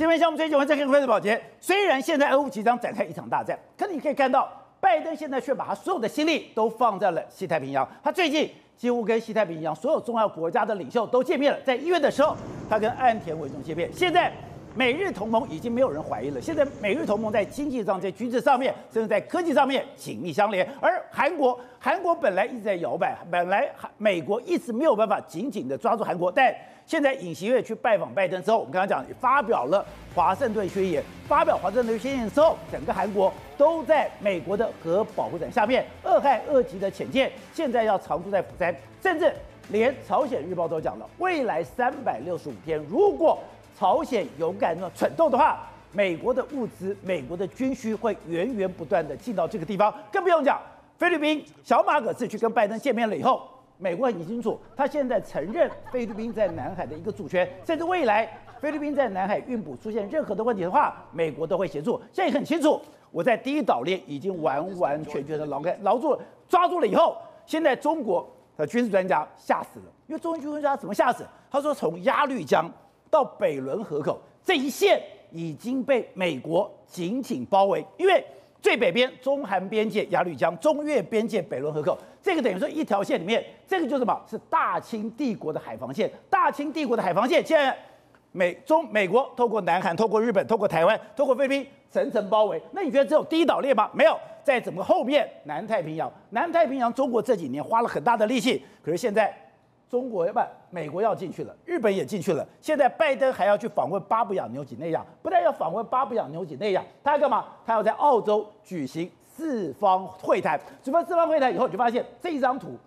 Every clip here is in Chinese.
今天项目追击，我们再看快速保洁。虽然现在俄乌即将展开一场大战，可是你可以看到，拜登现在却把他所有的心力都放在了西太平洋。他最近几乎跟西太平洋所有重要国家的领袖都见面了。在一月的时候，他跟岸田文雄见面。现在。美日同盟已经没有人怀疑了。现在美日同盟在经济上、在军事上面，甚至在科技上面紧密相连。而韩国，韩国本来一直在摇摆，本来美国一直没有办法紧紧的抓住韩国。但现在尹锡悦去拜访拜登之后，我们刚刚讲发表了华盛顿宣言，发表华盛顿宣言之后，整个韩国都在美国的核保护伞下面。二害二级的潜舰现在要常驻在釜山，甚至连朝鲜日报都讲了，未来三百六十五天，如果朝鲜勇敢的蠢动的话，美国的物资、美国的军需会源源不断的进到这个地方。更不用讲，菲律宾小马可仕去跟拜登见面了以后，美国很清楚，他现在承认菲律宾在南海的一个主权，甚至未来菲律宾在南海运补出现任何的问题的话，美国都会协助。现在很清楚，我在第一岛链已经完完全全的牢开牢住了，抓住了以后，现在中国的军事专家吓死了，因为中国军事专家怎么吓死？他说从鸭绿江。到北仑河口这一线已经被美国紧紧包围，因为最北边中韩边界鸭绿江，中越边界北仑河口，这个等于说一条线里面，这个就是什么？是大清帝国的海防线。大清帝国的海防线，现在美中美国透过南韩、透过日本、透过台湾、透过菲律宾层层包围。那你觉得只有第一岛链吗？没有，在整个后面南太平洋，南太平洋中国这几年花了很大的力气，可是现在。中国要不，美国要进去了，日本也进去了。现在拜登还要去访问巴布亚纽几内亚，不但要访问巴布亚纽几内亚，他要干嘛？他要在澳洲举行四方会谈。举办四方会谈以后，你就发现这一张图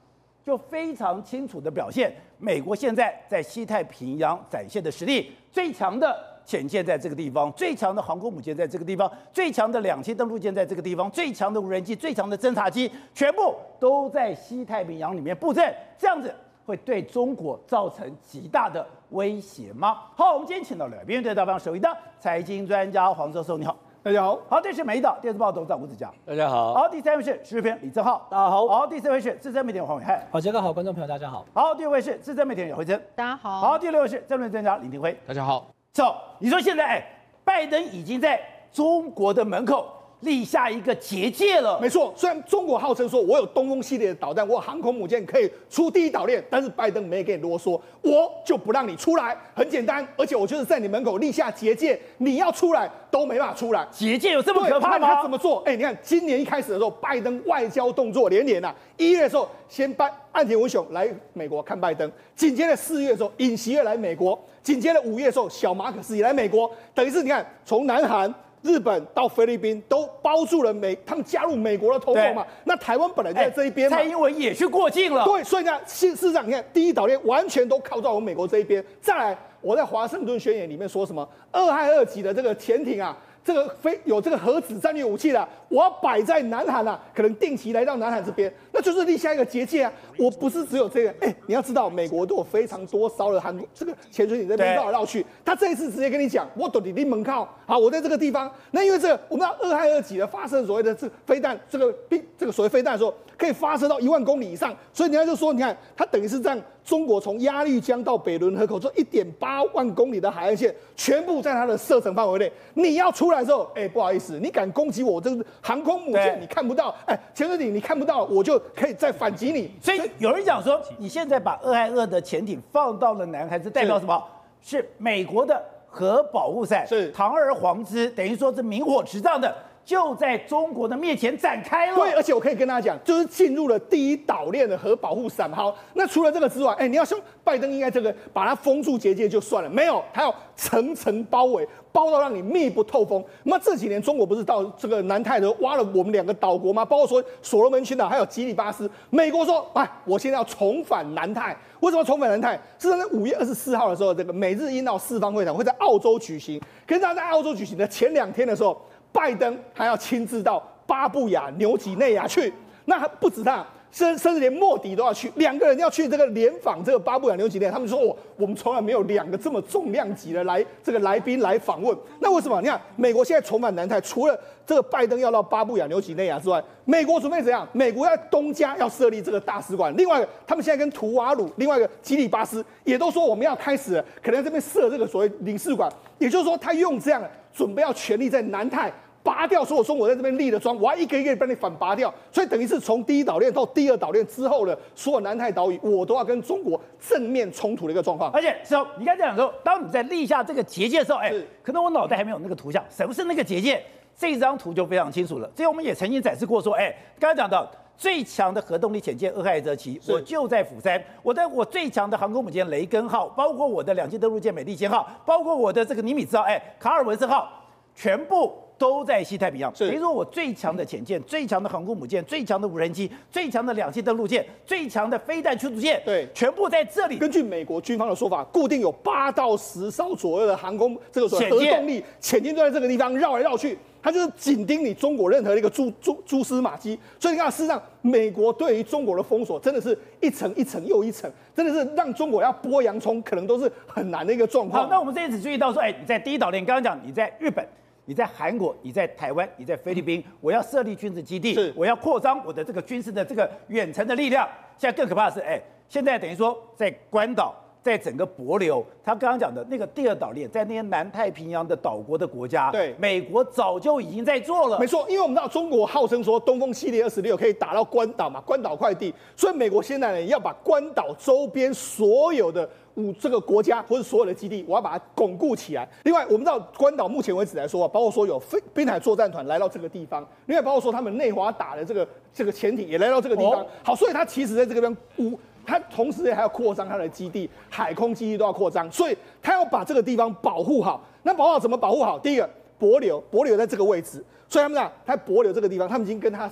就非常清楚的表现，美国现在在西太平洋展现的实力，最强的潜舰在这个地方，最强的航空母舰在这个地方，最强的两栖登陆舰在这个地方，最强的无人机、最强的侦察机，全部都在西太平洋里面布阵，这样子。会对中国造成极大的威胁吗？好，我们今天请到了边对大方首席的财经专家黄教授，你好，大家好。好，这是美岛电视报董事长吴子嘉，大家好。好，第三位是时事评李正浩，大家好。好，第四位是资深媒体黄伟汉，好，杰哥好，观众朋友大家好。好，第五位是资深媒体李慧珍，大家好。好，第六位是政论专家林廷辉，大家好。走，你说现在哎，拜登已经在中国的门口。立下一个结界了。没错，虽然中国号称说我有东风系列的导弹，我有航空母舰可以出第一岛链，但是拜登没给你啰嗦，我就不让你出来。很简单，而且我就是在你门口立下结界，你要出来都没办法出来。结界有这么可怕吗？他怎么做？哎，你看今年一开始的时候，拜登外交动作连连啊。一月的时候，先拜岸田文雄来美国看拜登，紧接着四月的时候，尹锡悦来美国，紧接着五月的时候，小马可斯也来美国，等于是你看从南韩。日本到菲律宾都包住了美，他们加入美国的同盟嘛。那台湾本来就在这一边嘛。蔡英文也去过境了。对，所以呢，事实上你看，第一岛链完全都靠在我们美国这一边。再来，我在华盛顿宣言里面说什么？二海二级的这个潜艇啊。这个非有这个核子战略武器的，我要摆在南韩啊，可能定期来到南海这边，那就是立下一个结界啊。我不是只有这个，哎，你要知道，美国都有非常多烧的韩国这个潜水艇在那边绕来绕去。他这一次直接跟你讲，我躲你的门靠，好，我在这个地方。那因为这，我们要二害二级的发射所谓的这飞弹，这个兵这个所谓飞弹的时候，可以发射到一万公里以上。所以人家就说，你看，它等于是这样。中国从鸭绿江到北仑河口这一点八万公里的海岸线，全部在它的射程范围内。你要出来的时候，哎，不好意思，你敢攻击我，这个航空母舰，你看不到，哎，潜水艇你看不到，我就可以再反击你。所以有人讲说，你现在把俄亥俄的潜艇放到了南海，是代表什么？是，美国的核保护伞，是堂而皇之，等于说是明火执仗的。就在中国的面前展开了。对，而且我可以跟大家讲，就是进入了第一岛链的核保护伞。好，那除了这个之外，哎，你要说拜登应该这个把它封住结界就算了，没有，他要层层包围，包到让你密不透风。那么这几年中国不是到这个南太的挖了我们两个岛国吗？包括说所罗门群岛还有吉里巴斯。美国说，哎，我现在要重返南太。为什么重返南太？是在五月二十四号的时候，这个美日印澳四方会谈会在澳洲举行。可是他在澳洲举行的前两天的时候。拜登还要亲自到巴布亚纽几内亚去，那还不止他，甚甚至连莫迪都要去，两个人要去这个联访这个巴布亚纽几内亚，他们说我我们从来没有两个这么重量级的来这个来宾来访问。那为什么？你看美国现在重返南太，除了这个拜登要到巴布亚纽几内亚之外，美国准备怎样？美国在东加要设立这个大使馆，另外他们现在跟图瓦鲁，另外一个基里巴斯也都说我们要开始可能在这边设这个所谓领事馆，也就是说他用这样准备要全力在南太。拔掉所有中国在这边立的桩，我要一个一个帮你反拔掉，所以等于是从第一岛链到第二岛链之后的所有南太岛屿，我都要跟中国正面冲突的一个状况。而且，时候你刚才讲说，当你在立下这个结界的时候，哎，可能我脑袋还没有那个图像，什么是那个结界？这张图就非常清楚了。这我们也曾经展示过，说，哎，刚才讲到最强的核动力潜舰俄亥俄级，我就在釜山，我在我最强的航空母舰雷根号，包括我的两栖登陆舰美利坚号，包括我的这个尼米兹号，哎，卡尔文森号，全部。都在西太平洋，等于说我最强的潜舰、最强的航空母舰、最强的无人机、最强的两栖登陆舰、最强的飞弹驱逐舰，对，全部在这里。根据美国军方的说法，固定有八到十艘左右的航空这个所谓核动力潜舰，就在这个地方绕来绕去，它就是紧盯你中国任何的一个蛛蛛蛛丝马迹。所以你看，事实上，美国对于中国的封锁，真的是一层一层又一层，真的是让中国要剥洋葱，可能都是很难的一个状况。好，那我们这一次注意到说，哎，你在第一岛链，刚刚讲你在日本。你在韩国，你在台湾，你在菲律宾，我要设立军事基地，我要扩张我的这个军事的这个远程的力量。现在更可怕的是，哎，现在等于说在关岛，在整个帛琉，他刚刚讲的那个第二岛链，在那些南太平洋的岛国的国家，对，美国早就已经在做了。没错，因为我们知道中国号称说东风系列二十六可以打到关岛嘛，关岛快递，所以美国现在呢要把关岛周边所有的。五这个国家或者所有的基地，我要把它巩固起来。另外，我们知道关岛目前为止来说啊，包括说有飞滨海作战团来到这个地方，另外包括说他们内华达的这个这个潜艇也来到这个地方。好，所以他其实在这个地方，五他同时还要扩张他的基地，海空基地都要扩张，所以他要把这个地方保护好。那保护好怎么保护好？第一个，帛琉，帛琉在这个位置，所以他们讲他帛琉这个地方，他们已经跟他。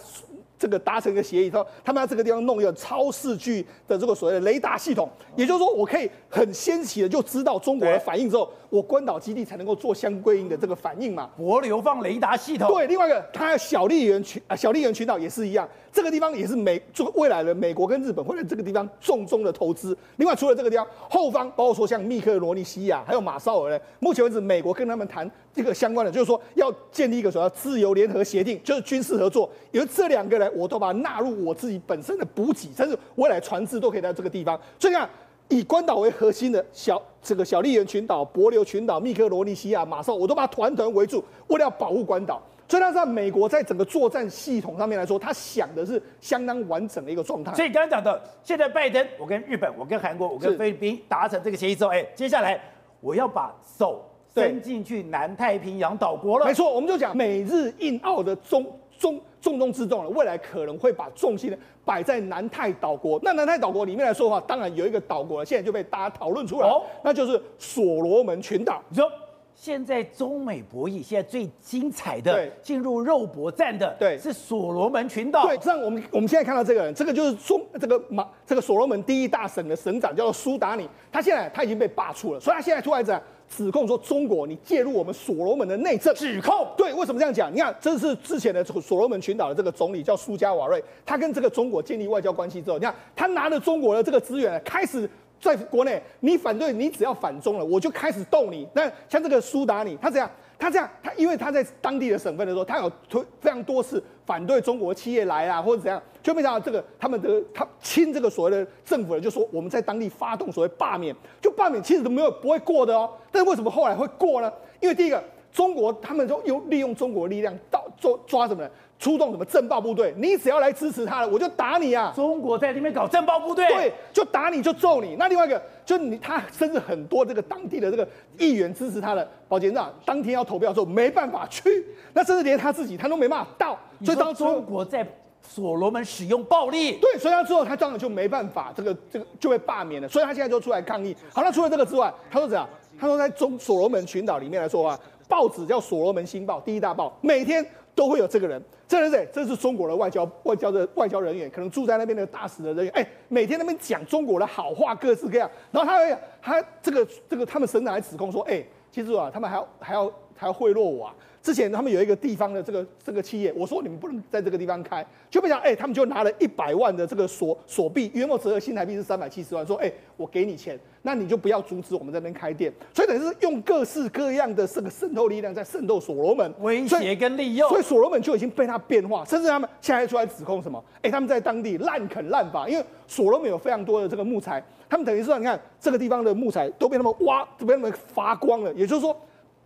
这个达成一个协议，说他们要这个地方弄一个超视距的这个所谓的雷达系统，也就是说，我可以很先期的就知道中国的反应之后，我关岛基地才能够做相对应的这个反应嘛。帛流放雷达系统，对，另外一个，它小笠原群啊，小笠原群岛也是一样。这个地方也是美，这个未来的美国跟日本会在这个地方重中的投资。另外，除了这个地方，后方包括说像密克罗尼西亚还有马绍尔呢，目前为止，美国跟他们谈这个相关的，就是说要建立一个所谓自由联合协定，就是军事合作。因为这两个人，我都把它纳入我自己本身的补给，甚至未来船只都可以在这个地方。所以看，以关岛为核心的小这个小笠原群岛、帛琉群岛、密克罗尼西亚、马绍，我都把它团团围住，为了要保护关岛。所以，他在美国在整个作战系统上面来说，他想的是相当完整的一个状态。所以，刚刚讲的，现在拜登，我跟日本，我跟韩国，我跟菲律宾达成这个协议之后，哎，接下来我要把手伸进去南太平洋岛国了。没错，我们就讲美日印澳的中中重中之重了，未来可能会把重心呢摆在南太岛国。那南太岛国里面来说的话，当然有一个岛国了，现在就被大家讨论出来，哦、那就是所罗门群岛。你说。现在中美博弈，现在最精彩的进入肉搏战的，对，是所罗门群岛。对，这样我们我们现在看到这个人，这个就是中这个马这个所罗门第一大省的省长，叫做苏达尼。他现在他已经被罢黜了，所以他现在出来讲指控说中国你介入我们所罗门的内政。指控。对，为什么这样讲？你看，这是之前的所罗门群岛的这个总理叫苏加瓦瑞，他跟这个中国建立外交关系之后，你看他拿了中国的这个资源开始。在国内，你反对，你只要反中了，我就开始斗你。那像这个苏达尼，他怎样，他这样，他因为他在当地的省份的时候，他有推非常多次反对中国企业来啊，或者怎样，就没想到这个他们的他亲这个所谓的政府人，就说我们在当地发动所谓罢免，就罢免其实都没有不会过的哦。但是为什么后来会过呢？因为第一个，中国他们就有利用中国力量到做抓什么呢？出动什么政报部队？你只要来支持他了，我就打你啊！中国在那边搞政报部队，对，就打你就揍你。那另外一个，就你他甚至很多这个当地的这个议员支持他的，保监长当天要投票的时候没办法去，那甚至连他自己他都没办法到。所以当中国在所罗门使用暴力，对，所以他之后他当然就没办法，这个这个就被罢免了。所以他现在就出来抗议。好，那除了这个之外，他说怎样？他说在中所罗门群岛里面来说啊，报纸叫《所罗门新报》，第一大报，每天。都会有这个人，这人谁？这是中国的外交外交的外交人员，可能住在那边的大使的人员。哎，每天那边讲中国的好话，各式各样。然后他他这个这个他们省长还指控说，哎，记住啊，他们还要还要还要贿赂我啊。之前他们有一个地方的这个这个企业，我说你们不能在这个地方开，就没想到哎，他们就拿了一百万的这个锁锁币，约莫折合新台币是三百七十万，说哎，我给你钱，那你就不要阻止我们在那边开店。所以等于是用各式各样的这个渗透力量在渗透所罗门，威胁跟利诱。所以所罗门就已经被他变化，甚至他们现在出来指控什么？哎，他们在当地滥垦滥伐，因为所罗门有非常多的这个木材，他们等于说你看这个地方的木材都被他们挖，都被他们伐光了，也就是说。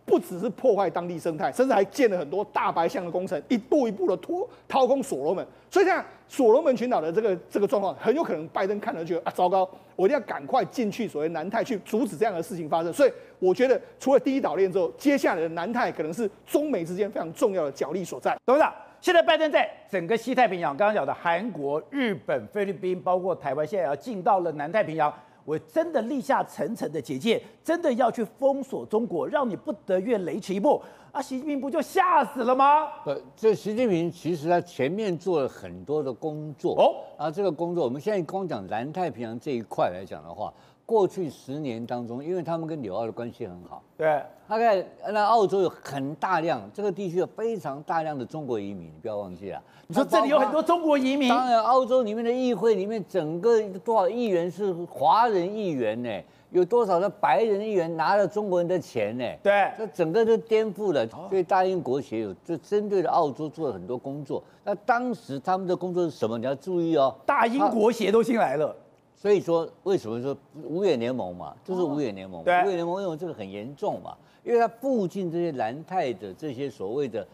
不只是破坏当地生态，甚至还建了很多大白象的工程，一步一步的拖掏空所罗门。所以这样，所罗门群岛的这个这个状况，很有可能拜登看了觉得啊，糟糕，我一定要赶快进去所谓南太去阻止这样的事情发生。所以我觉得，除了第一岛链之后，接下来的南太可能是中美之间非常重要的角力所在。董事长，现在拜登在整个西太平洋，刚刚讲的韩国、日本、菲律宾，包括台湾，现在要进到了南太平洋。我真的立下层层的结界，真的要去封锁中国，让你不得越雷池一步啊！习近平不就吓死了吗？呃，这习近平其实他前面做了很多的工作哦，啊，这个工作我们现在光讲南太平洋这一块来讲的话。过去十年当中，因为他们跟纽澳的关系很好，对，大概那澳洲有很大量这个地区有非常大量的中国移民，你不要忘记了。你说这里有很多中国移民？当然，澳洲里面的议会里面，整个多少议员是华人议员呢？有多少的白人议员拿了中国人的钱呢？对，这整个都颠覆了。所以大英国协有就针对了澳洲做了很多工作。那当时他们的工作是什么？你要注意哦，大英国协都进来了。所以说，为什么说五眼联盟嘛，就是五眼联盟。五眼联盟因为这个很严重嘛，因为它附近这些南太的这些所谓的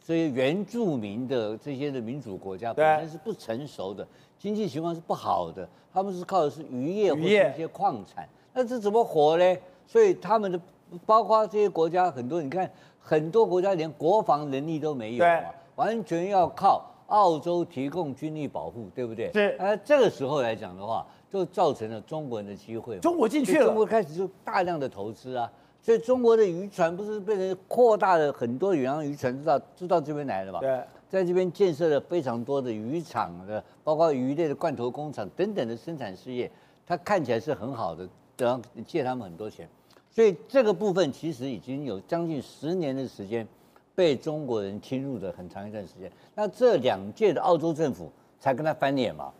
这些原住民的这些的民主国家本身是不成熟的，经济情况是不好的，他们是靠的是渔业或者一些矿产，那这怎么活呢？所以他们的包括这些国家很多，你看很多国家连国防能力都没有嘛，完全要靠澳洲提供军力保护，对不对？是。那这个时候来讲的话。就造成了中国人的机会，中国进去了，中国开始就大量的投资啊，所以中国的渔船不是变成扩大了很多远洋渔船，知道知道这边来了嘛？对，在这边建设了非常多的渔场的，包括鱼类的罐头工厂等等的生产事业，它看起来是很好的，然后借他们很多钱，所以这个部分其实已经有将近十年的时间被中国人侵入的很长一段时间。那这两届的澳洲政府才跟他翻脸嘛？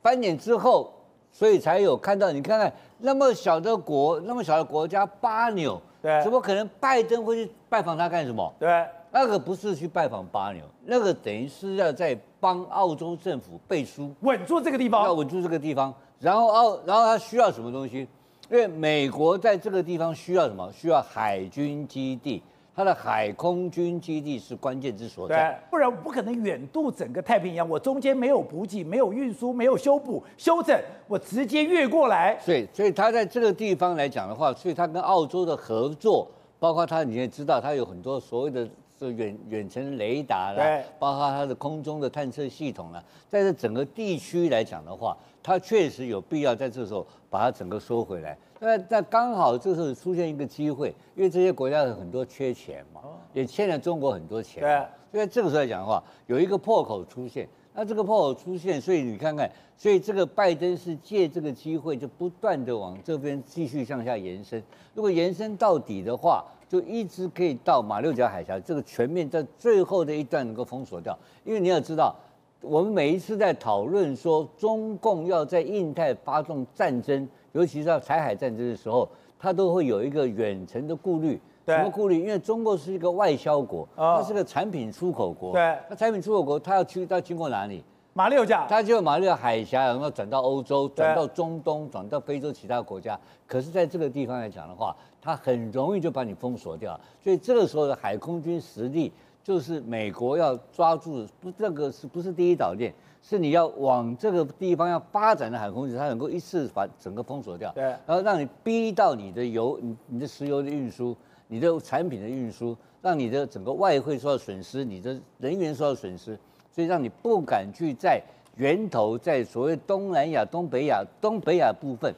翻脸之后。所以才有看到，你看看那么小的国，那么小的国家巴纽，对，怎么可能拜登会去拜访他干什么？对，那个不是去拜访巴纽，那个等于是要在帮澳洲政府背书，稳住这个地方，要稳住这个地方。然后澳，然后他需要什么东西？因为美国在这个地方需要什么？需要海军基地。它的海空军基地是关键之所在，不然我不可能远渡整个太平洋。我中间没有补给，没有运输，没有修补、修整，我直接越过来。所以，所以他在这个地方来讲的话，所以他跟澳洲的合作，包括他你也知道，他有很多所谓的这远远程雷达啦，包括他的空中的探测系统啦，在这整个地区来讲的话，他确实有必要在这时候把它整个收回来。那那刚好这时候出现一个机会，因为这些国家有很多缺钱嘛，也欠了中国很多钱。对，所以这个时候来讲的话，有一个破口出现。那这个破口出现，所以你看看，所以这个拜登是借这个机会，就不断的往这边继续向下延伸。如果延伸到底的话，就一直可以到马六甲海峡，这个全面在最后的一段能够封锁掉。因为你要知道，我们每一次在讨论说中共要在印太发动战争。尤其是在台海战争的时候，他都会有一个远程的顾虑。什么顾虑？因为中国是一个外销国，它是个产品出口国。对。那产品出口国，它要去，它要经过哪里？马六甲。它就马六甲海峡，然后转到欧洲，转到中东，转到非洲其他国家。可是，在这个地方来讲的话，它很容易就把你封锁掉。所以这个时候的海空军实力，就是美国要抓住，不，这个是不是第一岛链？是你要往这个地方要发展的海空域，它能够一次把整个封锁掉，对，然后让你逼到你的油、你你的石油的运输、你的产品的运输，让你的整个外汇受到损失，你的人员受到损失，所以让你不敢去在源头，在所谓东南亚、东北亚、东北亚部分、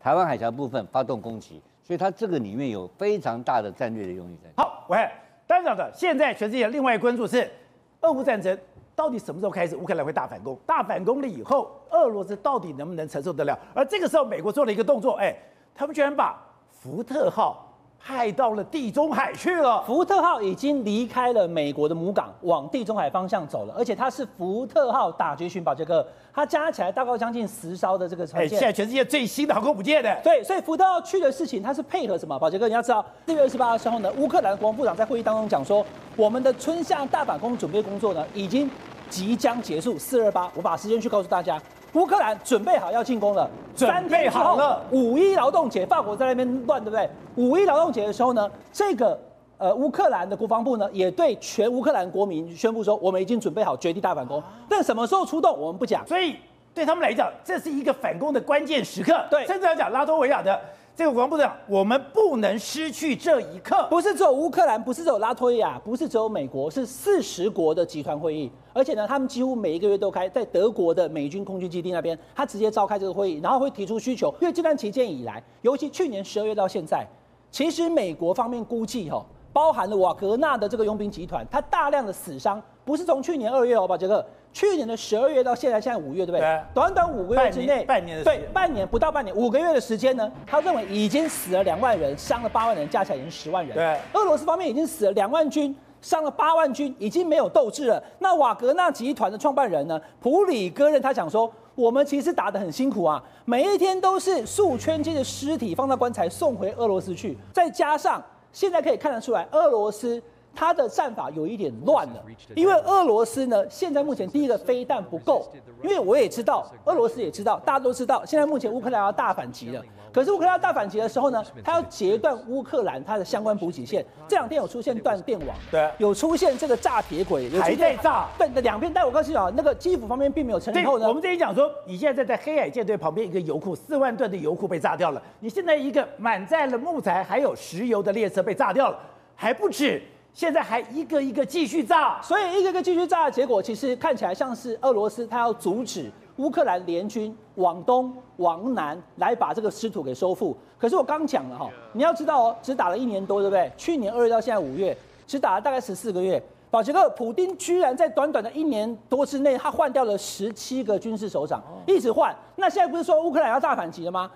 台湾海峡部分发动攻击，所以它这个里面有非常大的战略的用意在。好，喂，当然的，现在全世界另外一个关注是俄乌战争。到底什么时候开始乌克兰会大反攻？大反攻了以后，俄罗斯到底能不能承受得了？而这个时候，美国做了一个动作，哎，他们居然把福特号派到了地中海去了。福特号已经离开了美国的母港，往地中海方向走了，而且它是福特号打击群，宝杰哥，它加起来大概将近十艘的这个船舰。现在全世界最新的航空母舰的。对，所以福特号去的事情，它是配合什么？宝杰哥，你要知道，四月二十八的时候呢，乌克兰国防部长在会议当中讲说，我们的春夏大反攻准备工作呢，已经即将结束。四二八，我把时间去告诉大家。乌克兰准备好要进攻了，准备好了。五一劳动节，法国在那边乱，对不对？五一劳动节的时候呢，这个呃乌克兰的国防部呢，也对全乌克兰国民宣布说，我们已经准备好绝地大反攻。但什么时候出动，我们不讲。所以对他们来讲，这是一个反攻的关键时刻。对，甚至要讲拉脱维亚的。这个国防部长，我们不能失去这一刻。不是只有乌克兰，不是只有拉脱维亚，不是只有美国，是四十国的集团会议。而且呢，他们几乎每一个月都开，在德国的美军空军基地那边，他直接召开这个会议，然后会提出需求。因为这段期间以来，尤其去年十二月到现在，其实美国方面估计哈，包含了瓦格纳的这个佣兵集团，它大量的死伤，不是从去年二月哦，把杰克。去年的十二月到现在，现在五月，对不对？对。短短五个月之内，半年的对，半年不到半年，五个月的时间呢，他认为已经死了两万人，伤了八万人，加起来已经十万人。对。俄罗斯方面已经死了两万军，伤了八万军，已经没有斗志了。那瓦格纳集团的创办人呢，普里戈任他讲说，我们其实打得很辛苦啊，每一天都是数千计的尸体放到棺材送回俄罗斯去，再加上现在可以看得出来，俄罗斯。他的战法有一点乱了，因为俄罗斯呢，现在目前第一个飞弹不够，因为我也知道，俄罗斯也知道，大家都知道，现在目前乌克兰要大反击了。可是乌克兰要大反击的时候呢，他要截断乌克兰它的相关补给线。这两天有出现断电网，对，有出现这个炸铁轨，还在炸。对，那两边，但我告诉你啊，那个基辅方面并没有承认。后呢，我们这里讲说，你现在在黑海舰队旁边一个油库，四万吨的油库被炸掉了。你现在一个满载了木材还有石油的列车被炸掉了，还不止。现在还一个一个继续炸，所以一个一个继续炸的结果，其实看起来像是俄罗斯他要阻止乌克兰联军往东往南来把这个失土给收复。可是我刚讲了哈，你要知道哦，只打了一年多，对不对？去年二月到现在五月，只打了大概十四个月。保杰克，普丁居然在短短的一年多之内，他换掉了十七个军事首长，一直换。那现在不是说乌克兰要大反击了吗？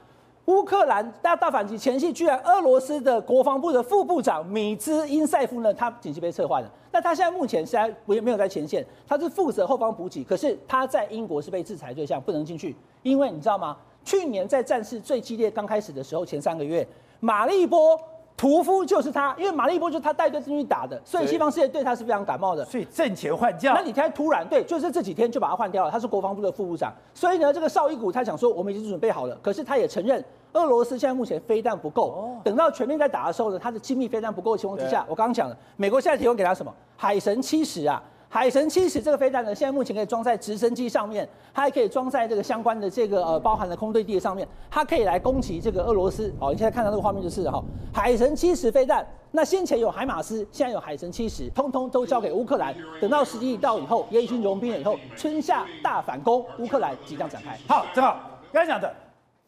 乌克兰大大反击前夕，居然俄罗斯的国防部的副部长米兹因塞夫呢，他紧急被撤换了。那他现在目前是在不没有在前线，他是负责后方补给。可是他在英国是被制裁对象，不能进去。因为你知道吗？去年在战事最激烈刚开始的时候，前三个月，马利波。屠夫就是他，因为马利波就是他带队进去打的，所以西方世界对他是非常感冒的。所以挣钱换将，那你看突然对，就是这几天就把他换掉了。他是国防部的副部长，所以呢，这个绍伊古他想说我们已经准备好了，可是他也承认俄罗斯现在目前飞弹不够，等到全面在打的时候呢，他的精密飞弹不够的情况之下，我刚刚讲了，美国现在提供给他什么？海神七十啊。海神七十这个飞弹呢，现在目前可以装在直升机上面，它还可以装在这个相关的这个呃包含的空对地的上面，它可以来攻击这个俄罗斯。好，你现在看到这个画面就是哈，海神七十飞弹。那先前有海马斯，现在有海神七十，通通都交给乌克兰。等到时机一到以后，也已经融兵了以后，春夏大反攻，乌克兰即将展开。好，正好刚才讲的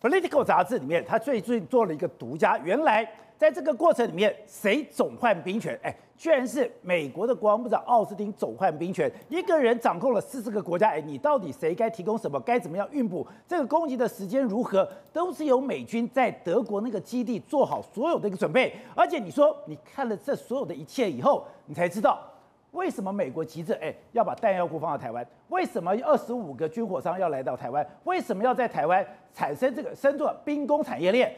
《Political》杂志里面，他最近做了一个独家，原来。在这个过程里面，谁总换兵权？哎，居然是美国的国防部长奥斯汀总换兵权，一个人掌控了四十个国家。哎，你到底谁该提供什么？该怎么样运补？这个攻击的时间如何？都是由美军在德国那个基地做好所有的一个准备。而且你说，你看了这所有的一切以后，你才知道为什么美国急着哎要把弹药库放到台湾？为什么二十五个军火商要来到台湾？为什么要在台湾产生这个深度兵工产业链？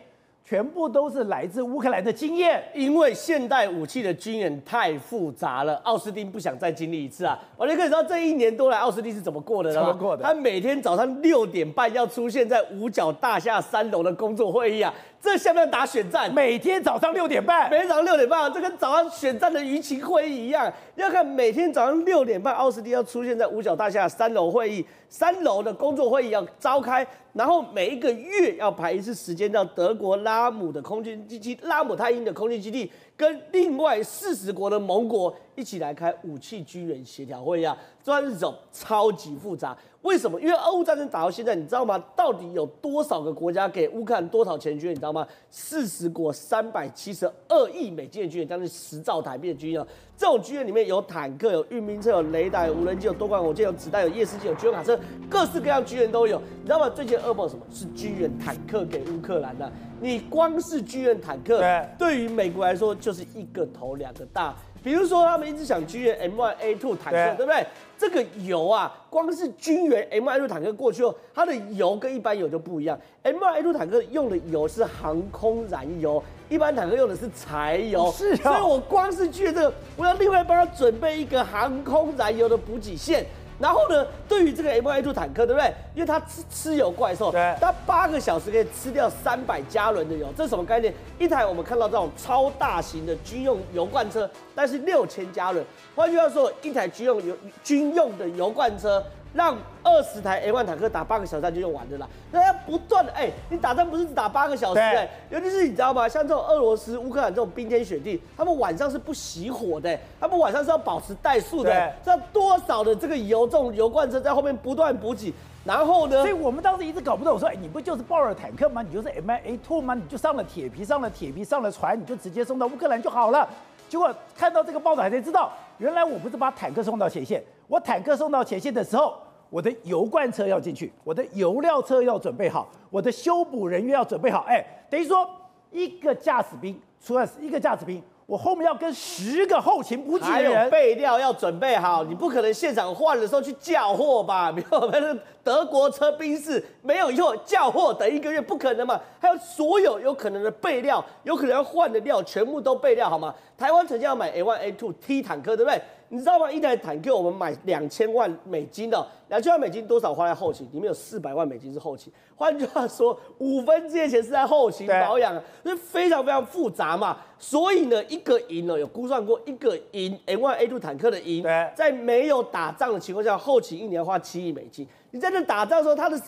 全部都是来自乌克兰的经验，因为现代武器的军演太复杂了，奥斯汀不想再经历一次啊！我就可以知道这一年多来奥斯汀是怎么过的呢？怎么过的？他每天早上六点半要出现在五角大厦三楼的工作会议啊。这像不像打选战？每天早上六点半，每天早上六点半，这跟早上选战的舆情会议一样。要看每天早上六点半，奥斯汀要出现在五角大厦三楼会议，三楼的工作会议要召开，然后每一个月要排一次时间到德国拉姆的空军基地，拉姆泰因的空军基地跟另外四十国的盟国一起来开武器军援协调会议啊，这是种超级复杂。为什么？因为俄乌战争打到现在，你知道吗？到底有多少个国家给乌克兰多少钱军援？你知道吗？四十国三百七十二亿美金的军援，将近十兆台币的军援。这种军援里面有坦克、有运兵车、有雷达、有无人机、有多管火箭、有子弹、有夜视镜、有军用卡车，各式各样军援都有。你知道吗？最近噩梦什么？是军援坦克给乌克兰的。你光是军援坦克，对于美国来说就是一个头两个大。比如说，他们一直想军援 M1A2 坦克，对，对不对？这个油啊，光是军援 M1A2 坦克过去后，它的油跟一般油就不一样。M1A2 坦克用的油是航空燃油，一般坦克用的是柴油。是啊，所以我光是军援这个，我要另外帮他准备一个航空燃油的补给线。然后呢，对于这个 M1A2 坦克，对不对？因为它吃吃油怪兽，对，它八个小时可以吃掉三百加仑的油，这是什么概念？一台我们看到这种超大型的军用油罐车，但是六千加仑。换句话说，一台军用油军用的油罐车。让二十台 M1 坦克打八个小时就用完的啦。那要不断的哎，你打仗不是只打八个小时哎，尤其是你知道吗？像这种俄罗斯、乌克兰这种冰天雪地，他们晚上是不熄火的，他们晚上是要保持怠速的。知道多少的这个油，这种油罐车在后面不断补给，然后呢？所以我们当时一直搞不懂，我说哎，你不就是抱着坦克吗？你就是 M1A2 吗？你就上了铁皮，上了铁皮，上了船，你就直接送到乌克兰就好了。结果看到这个报道才知道，原来我不是把坦克送到前线，我坦克送到前线的时候。我的油罐车要进去，我的油料车要准备好，我的修补人员要准备好。哎，等于说一个驾驶兵，除了一个驾驶兵，我后面要跟十个后勤补给的人，还有备料要准备好。你不可能现场换的时候去叫货吧？没有我们德国车兵士没有以后叫货等一个月不可能嘛？还有所有有可能的备料，有可能要换的料，全部都备料好吗？台湾曾经要买 A1、A2 T 坦克，对不对？你知道吗？一台坦克我们买两千万美金的，两千万美金多少花在后勤？里面有四百万美金是后勤。换句话说，五分之一的钱是在后勤保养，所以非常非常复杂嘛。所以呢，一个营呢有估算过，一个营 M1A2 坦克的营，在没有打仗的情况下，后勤一年要花七亿美金。你在这打仗的时候，它的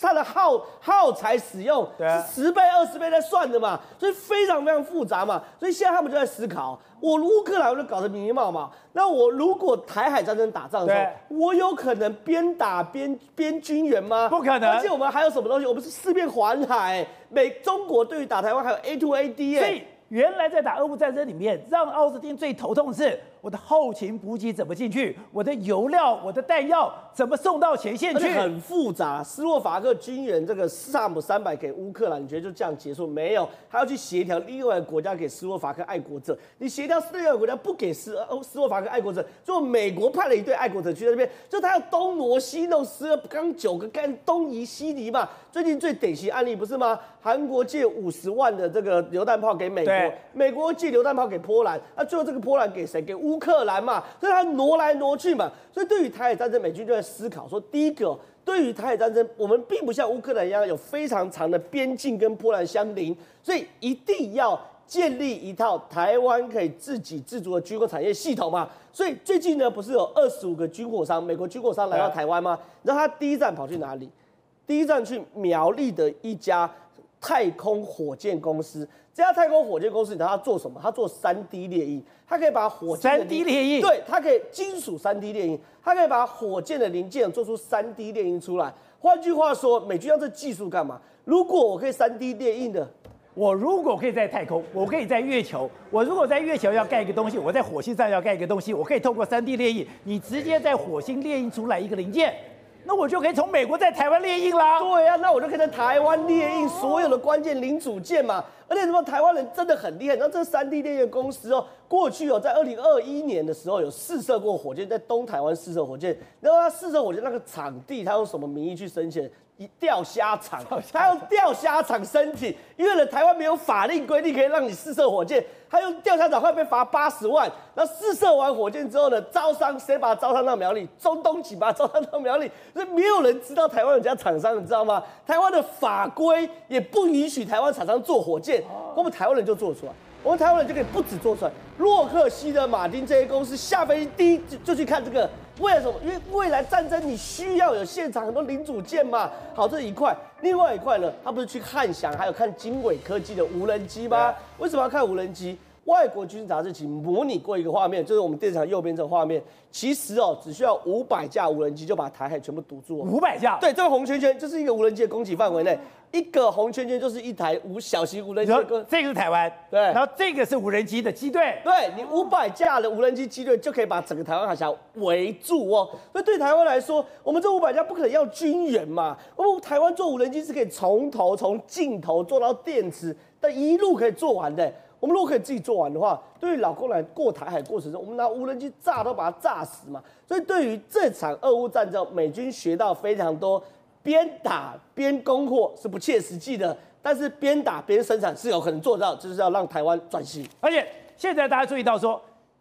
它的耗耗材使用是十倍二十倍在算的嘛，所以非常非常复杂嘛。所以现在他们就在思考，我乌克兰我就搞得迷茫嘛。那我如果台海战争打仗的时候，我有可能边打边边军援吗？不可能。而且我们还有什么东西？我们是四面环海，美中国对于打台湾还有 A to A D 哎。原来在打俄乌战争里面，让奥斯汀最头痛的是我的后勤补给怎么进去，我的油料、我的弹药怎么送到前线去？很复杂。斯洛伐克军人这个萨姆三百给乌克兰，你觉得就这样结束？没有，还要去协调另外一个国家给斯洛伐克爱国者。你协调另外一个国家不给斯欧斯洛伐克爱国者，就美国派了一队爱国者去那边，就他要东挪西弄，十二刚九个干东移西移嘛。最近最典型案例不是吗？韩国借五十万的这个榴弹炮给美国。美国借榴弹炮给波兰，那最后这个波兰给谁？给乌克兰嘛，所以他挪来挪去嘛。所以对于台海战争，美军就在思考说：第一个，对于台海战争，我们并不像乌克兰一样有非常长的边境跟波兰相邻，所以一定要建立一套台湾可以自给自足的军火产业系统嘛。所以最近呢，不是有二十五个军火商，美国军火商来到台湾吗？然后他第一站跑去哪里？第一站去苗栗的一家太空火箭公司。这家太空火箭公司，你知道它做什么？它做三 D 列印，它可以把火箭三 D 列印，对，它可以金属三 D 列印，它可以把火箭的零件做出三 D 列印出来。换句话说，美军要这技术干嘛？如果我可以三 D 列印的，我如果可以在太空，我可以在月球，我如果在月球要盖一个东西，我在火星上要盖一个东西，我可以透过三 D 列印，你直接在火星列印出来一个零件。那我就可以从美国在台湾列印啦。对、啊，那我就可以在台湾列印所有的关键零组件嘛。而且什么，台湾人真的很厉害。那这三 D 列印公司哦，过去哦，在二零二一年的时候有试射过火箭，在东台湾试射火箭。那他试射火箭那个场地，他用什么名义去申请？一钓虾场，他用钓虾场申请，因为呢，台湾没有法令规定可以让你试射火箭，他用钓虾场会被罚八十万。那试射完火箭之后呢，招商谁把他招商到苗栗？中东几把他招商到苗栗，所以没有人知道台湾有家厂商，你知道吗？台湾的法规也不允许台湾厂商做火箭，我们台湾人就做出来。我们台湾人就可以不止做出来，洛克希德马丁这些公司下飞机第一就就去看这个，为了什么？因为未来战争你需要有现场很多零组件嘛。好，这一块，另外一块呢，他不是去汉翔，还有看经纬科技的无人机吗？为什么要看无人机？外国军事杂志请模拟过一个画面，就是我们电视上右边这个画面，其实哦，只需要五百架无人机就把台海全部堵住。五百架？对，这个红圈圈就是一个无人机的攻击范围内，一个红圈圈就是一台无小型无人机。这个是台湾，对，然后这个是无人机的机队，对，你五百架的无人机机队就可以把整个台湾海峡围住哦。所以对台湾来说，我们这五百架不可能要军援嘛，我们台湾做无人机是可以从头从镜头做到电池，但一路可以做完的。我们如果可以自己做完的话，对于老公来过台海过程中，我们拿无人机炸都把它炸死嘛。所以对于这场俄乌战争，美军学到非常多，边打边供货是不切实际的，但是边打边生产是有可能做到，就是要让台湾转型。而且现在大家注意到说，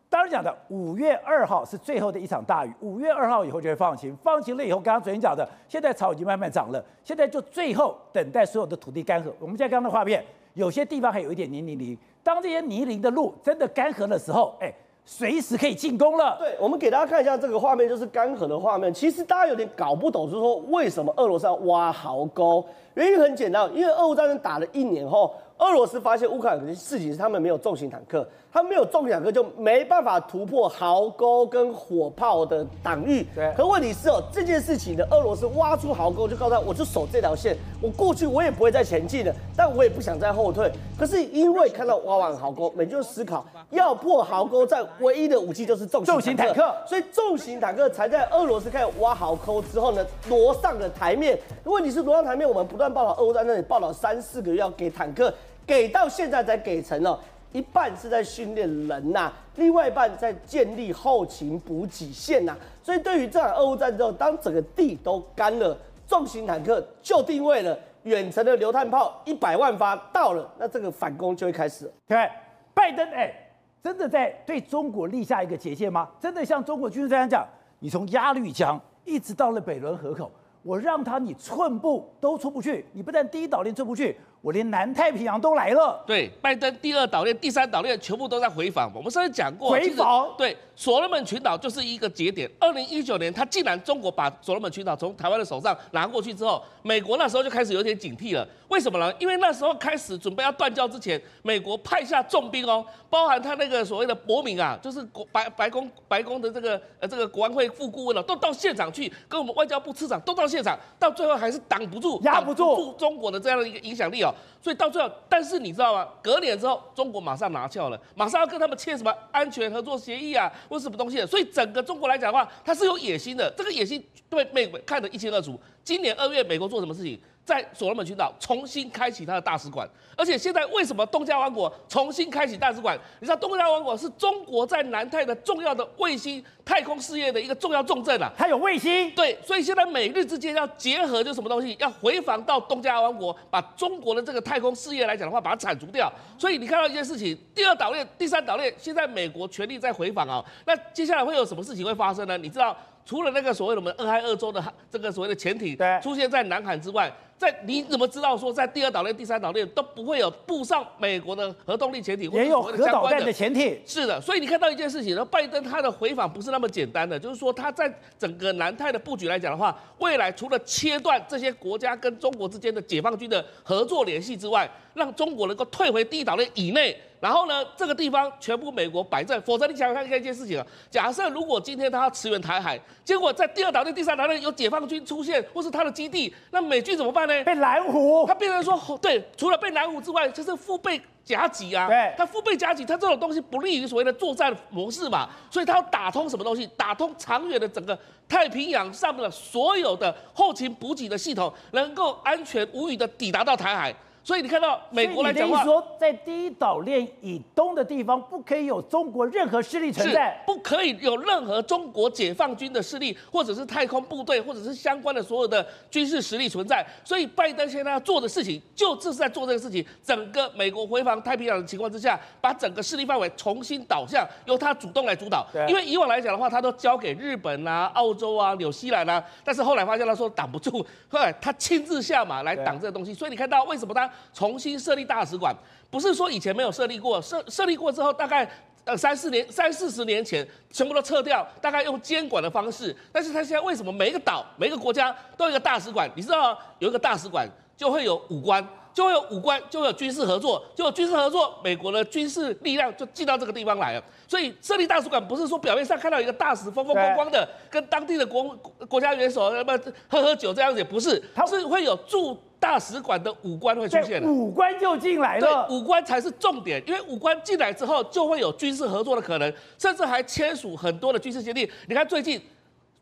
当然讲的五月二号是最后的一场大雨，五月二号以后就会放晴，放晴了以后，刚刚昨天讲的，现在草已经慢慢长了，现在就最后等待所有的土地干涸。我们现在刚刚的画面，有些地方还有一点泥泞泞。当这些泥泞的路真的干涸的时候，哎，随时可以进攻了。对，我们给大家看一下这个画面，就是干涸的画面。其实大家有点搞不懂，就是说为什么俄罗斯要挖壕沟？原因很简单，因为俄乌战争打了一年后，俄罗斯发现乌克兰的事情是他们没有重型坦克。他没有重坦克，就没办法突破壕沟跟火炮的挡域。对。可问题是哦，这件事情的俄罗斯挖出壕沟，就告诉他，我就守这条线，我过去我也不会再前进了，但我也不想再后退。可是因为看到挖完壕沟，美军就思考要破壕沟，在唯一的武器就是重型坦克。所以重型坦克才在俄罗斯开始挖壕沟之后呢，挪上了台面。问题是挪上台面，我们不断报道俄乌战争，报道三四个月要给坦克，给到现在才给成了。一半是在训练人呐、另外一半在建立后勤补给线呐、所以对于这场俄乌战争，当整个地都干了，重型坦克就定位了，远程的榴弹炮一百万发到了，那这个反攻就会开始了。对，拜登哎，真的在对中国立下一个结界吗？真的像中国军事专家讲，你从鸭绿江一直到了北仑河口，我让他你寸步都出不去，你不但第一岛链出不去。我连南太平洋都来了。对，拜登第二岛链、第三岛链全部都在回访。我们上次讲过，回访。对，所罗门群岛就是一个节点。二零一九年，他既然中国把所罗门群岛从台湾的手上拿过去之后，美国那时候就开始有点警惕了。为什么呢？因为那时候开始准备要断交之前，美国派下重兵哦，包含他那个所谓的伯明啊，就是国白白宫白宫的这个呃这个国安会副顾问了，都到现场去，跟我们外交部次长都到现场，到最后还是挡不住，压不住，不住中国的这样的一个影响力哦。所以到最后，但是你知道吗？隔年之后，中国马上拿翘了，马上要跟他们签什么安全合作协议啊，或什么东西的。所以整个中国来讲的话，它是有野心的。这个野心对美国看得一清二楚。今年二月，美国做什么事情？在所罗门群岛重新开启他的大使馆，而且现在为什么东加王国重新开启大使馆？你知道东加王国是中国在南太的重要的卫星太空事业的一个重要重镇啊，它有卫星。对，所以现在美日之间要结合，就什么东西要回防到东加王国，把中国的这个太空事业来讲的话，把它铲除掉。所以你看到一件事情，第二岛链、第三岛链，现在美国全力在回防啊。那接下来会有什么事情会发生呢？你知道？除了那个所谓的我们俄亥俄州的这个所谓的潜艇出现在南海之外，在你怎么知道说在第二岛链、第三岛链都不会有布上美国的核动力潜艇或者也有核导弹的潜艇？是的，所以你看到一件事情，那拜登他的回访不是那么简单的，就是说他在整个南太的布局来讲的话，未来除了切断这些国家跟中国之间的解放军的合作联系之外，让中国能够退回第一岛链以内。然后呢，这个地方全部美国摆正，否则你想想看一件事情啊。假设如果今天他要驰援台海，结果在第二岛链、第三岛链有解放军出现，或是他的基地，那美军怎么办呢？被拦湖。他变成说，对，除了被拦湖之外，就是腹背夹击啊。对，他腹背夹击，他这种东西不利于所谓的作战模式嘛。所以他要打通什么东西？打通长远的整个太平洋上面的所有的后勤补给的系统，能够安全无虞的抵达到台海。所以你看到美国来讲话，说在第一岛链以东的地方不可以有中国任何势力存在，不可以有任何中国解放军的势力，或者是太空部队，或者是相关的所有的军事实力存在。所以拜登现在要做的事情，就这是在做这个事情。整个美国回防太平洋的情况之下，把整个势力范围重新导向，由他主动来主导。因为以往来讲的话，他都交给日本啊、澳洲啊、纽西兰啊，但是后来发现他说挡不住，后来他亲自下马来挡这个东西。所以你看到为什么他？重新设立大使馆，不是说以前没有设立过，设设立过之后，大概呃三四年、三四十年前全部都撤掉，大概用监管的方式。但是他现在为什么每一个岛、每一个国家都有一个大使馆？你知道有一个大使馆就会有武官。就会有武官，就会有军事合作，就有军事合作，美国的军事力量就进到这个地方来了。所以设立大使馆不是说表面上看到一个大使风风光光的，跟当地的国国家元首那么喝喝酒这样子，也不是，他是会有驻大使馆的武官会出现了，武官就进来了，对，武官才是重点，因为武官进来之后就会有军事合作的可能，甚至还签署很多的军事协定。你看最近。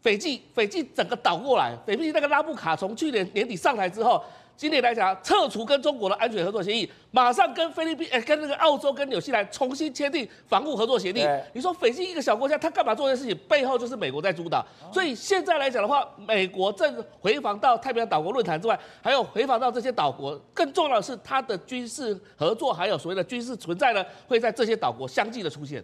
斐济，斐济整个倒过来。斐济那个拉布卡从去年年底上台之后，今年来讲撤除跟中国的安全合作协议，马上跟菲律宾、欸、跟那个澳洲、跟纽西兰重新签订防务合作协定。你说斐济一个小国家，他干嘛做这些事情？背后就是美国在主导。所以现在来讲的话，美国正回防到太平洋岛国论坛之外，还有回防到这些岛国。更重要的是，它的军事合作还有所谓的军事存在呢，会在这些岛国相继的出现。